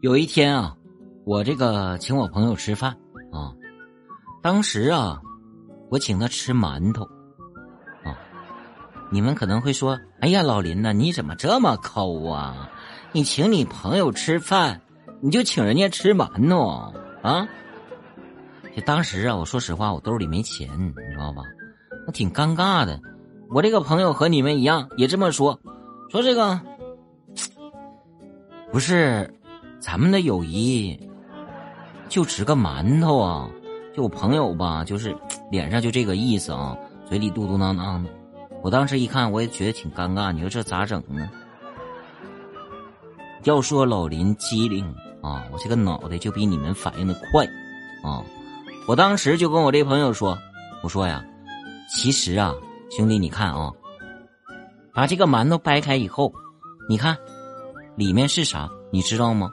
有一天啊，我这个请我朋友吃饭啊，当时啊，我请他吃馒头啊。你们可能会说：“哎呀，老林呐，你怎么这么抠啊？你请你朋友吃饭，你就请人家吃馒头啊？”就当时啊，我说实话，我兜里没钱，你知道吧？那挺尴尬的。我这个朋友和你们一样，也这么说，说这个不是。咱们的友谊就值个馒头啊！就我朋友吧，就是脸上就这个意思啊，嘴里嘟嘟囔囔的。我当时一看，我也觉得挺尴尬。你说这咋整呢？要说老林机灵啊，我这个脑袋就比你们反应的快啊！我当时就跟我这朋友说：“我说呀，其实啊，兄弟，你看啊，把这个馒头掰开以后，你看里面是啥？你知道吗？”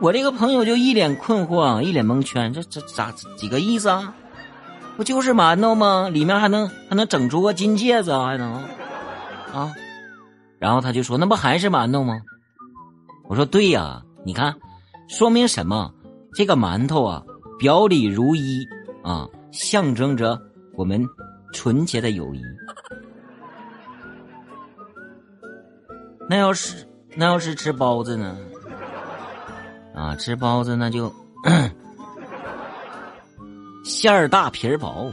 我这个朋友就一脸困惑，一脸蒙圈，这这咋几个意思啊？不就是馒头吗？里面还能还能整出个金戒指，还能啊？然后他就说：“那不还是馒头吗？”我说：“对呀，你看，说明什么？这个馒头啊，表里如一啊，象征着我们纯洁的友谊。那要是那要是吃包子呢？”啊，吃包子那就 馅儿大皮儿薄。